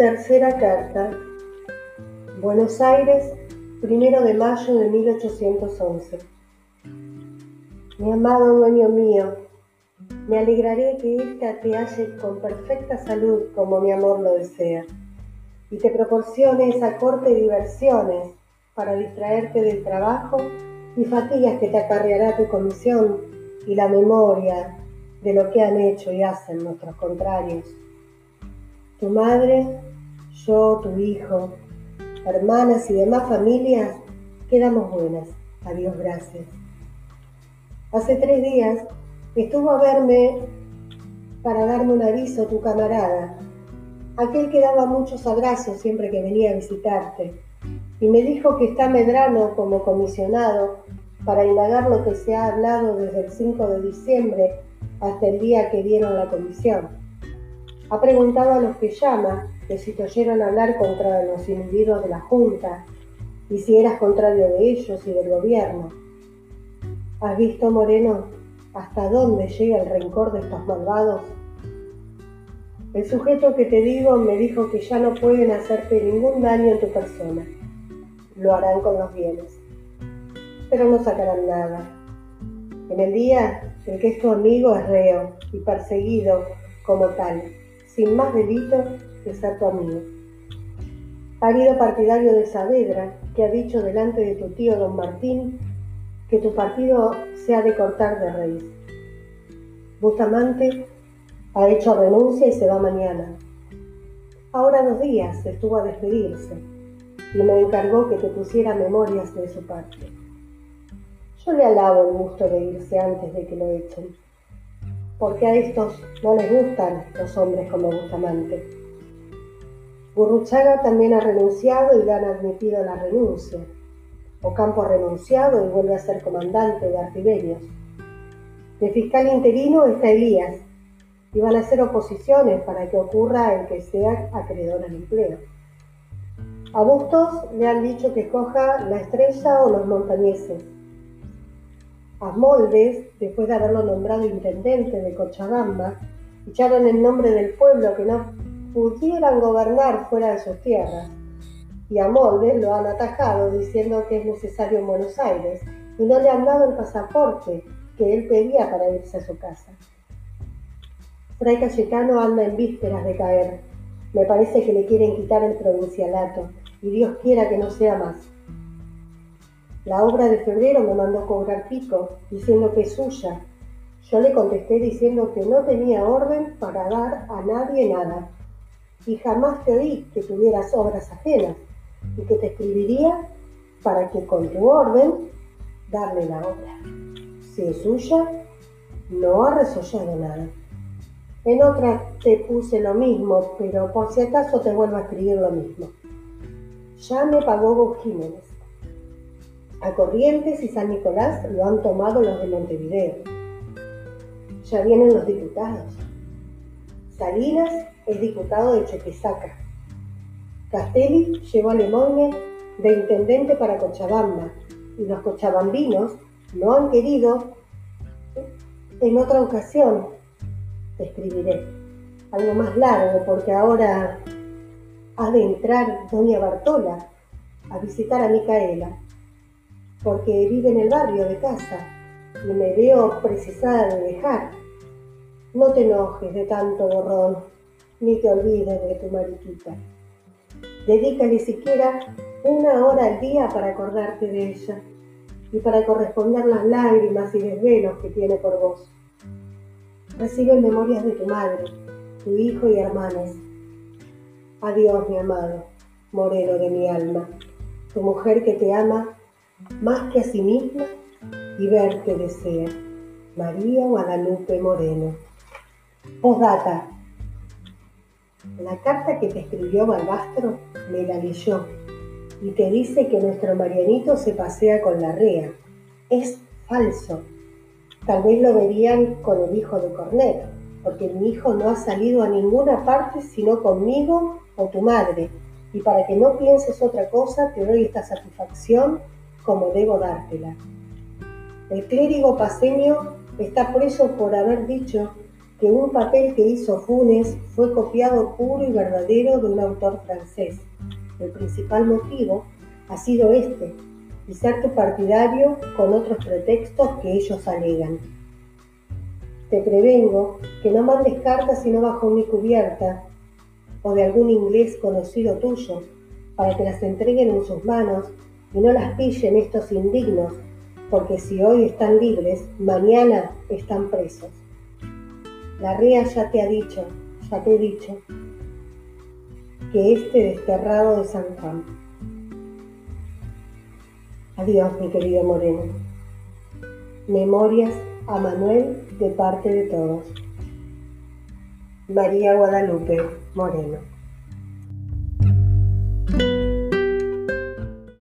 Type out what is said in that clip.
Tercera carta. Buenos Aires, primero de mayo de 1811. Mi amado dueño mío, me alegraré que ésta te halle con perfecta salud como mi amor lo desea, y te proporcione esa corte de diversiones para distraerte del trabajo y fatigas que te acarreará tu comisión y la memoria de lo que han hecho y hacen nuestros contrarios. Tu madre, yo, tu hijo, hermanas y demás familias, quedamos buenas. Adiós, gracias. Hace tres días estuvo a verme para darme un aviso tu camarada, aquel que daba muchos abrazos siempre que venía a visitarte, y me dijo que está Medrano como comisionado para indagar lo que se ha hablado desde el 5 de diciembre hasta el día que dieron la comisión. Ha preguntado a los que llama que si te oyeron hablar contra los individuos de la Junta y si eras contrario de ellos y del gobierno. ¿Has visto, Moreno, hasta dónde llega el rencor de estos malvados? El sujeto que te digo me dijo que ya no pueden hacerte ningún daño en tu persona. Lo harán con los bienes. Pero no sacarán nada. En el día, el que es tu amigo es reo y perseguido como tal, sin más delito que ser tu amigo. habido partidario de Saavedra, que ha dicho delante de tu tío don Martín que tu partido se ha de cortar de raíz. Bustamante ha hecho renuncia y se va mañana. Ahora dos días estuvo a despedirse y me encargó que te pusiera memorias de su parte. Yo le alabo el gusto de irse antes de que lo echen, porque a estos no les gustan los hombres como Bustamante. Burruchaga también ha renunciado y le han admitido la renuncia. Ocampo ha renunciado y vuelve a ser comandante de artillerios. De fiscal interino está Elías y van a hacer oposiciones para que ocurra el que sea acreedor al empleo. A Bustos le han dicho que coja la estrella o los montañeses. A Moldes, después de haberlo nombrado intendente de Cochabamba, echaron el nombre del pueblo que no pudieran gobernar fuera de sus tierras y a Moldes lo han atajado diciendo que es necesario en Buenos Aires y no le han dado el pasaporte que él pedía para irse a su casa. Fray Cayetano anda en vísperas de caer. Me parece que le quieren quitar el provincialato y Dios quiera que no sea más. La obra de febrero me mandó cobrar pico diciendo que es suya. Yo le contesté diciendo que no tenía orden para dar a nadie nada y jamás te oí que tuvieras obras ajenas y que te escribiría para que con tu orden darle la obra. Si es suya, no ha resollado nada. En otra te puse lo mismo, pero por si acaso te vuelvo a escribir lo mismo. Ya me pagó Jiménez. A Corrientes y San Nicolás lo han tomado los de Montevideo. Ya vienen los diputados. Salinas es diputado de Chequesaca. Castelli llevó a Lemoine de intendente para Cochabamba y los cochabambinos no han querido. En otra ocasión te escribiré algo más largo porque ahora ha de entrar doña Bartola a visitar a Micaela porque vive en el barrio de casa y me veo precisada de dejar. No te enojes de tanto borrón, ni te olvides de tu mariquita. Dedícale siquiera una hora al día para acordarte de ella y para corresponder las lágrimas y desvelos que tiene por vos. Recibe memorias de tu madre, tu hijo y hermanos. Adiós, mi amado, moreno de mi alma, tu mujer que te ama más que a sí misma y verte desea. María Guadalupe Moreno. Postdata. La carta que te escribió Balbastro me la leyó y te dice que nuestro Marianito se pasea con la rea. Es falso. Tal vez lo verían con el hijo de Cornet, porque mi hijo no ha salido a ninguna parte sino conmigo o tu madre, y para que no pienses otra cosa te doy esta satisfacción como debo dártela. El clérigo paseño está preso por haber dicho que un papel que hizo Funes fue copiado puro y verdadero de un autor francés. El principal motivo ha sido este, y ser tu partidario con otros pretextos que ellos alegan. Te prevengo que no mandes cartas sino bajo mi cubierta o de algún inglés conocido tuyo, para que las entreguen en sus manos y no las pillen estos indignos, porque si hoy están libres, mañana están presos. La ría ya te ha dicho, ya te he dicho, que este desterrado de San Juan. Adiós, mi querido Moreno. Memorias a Manuel de parte de todos. María Guadalupe Moreno.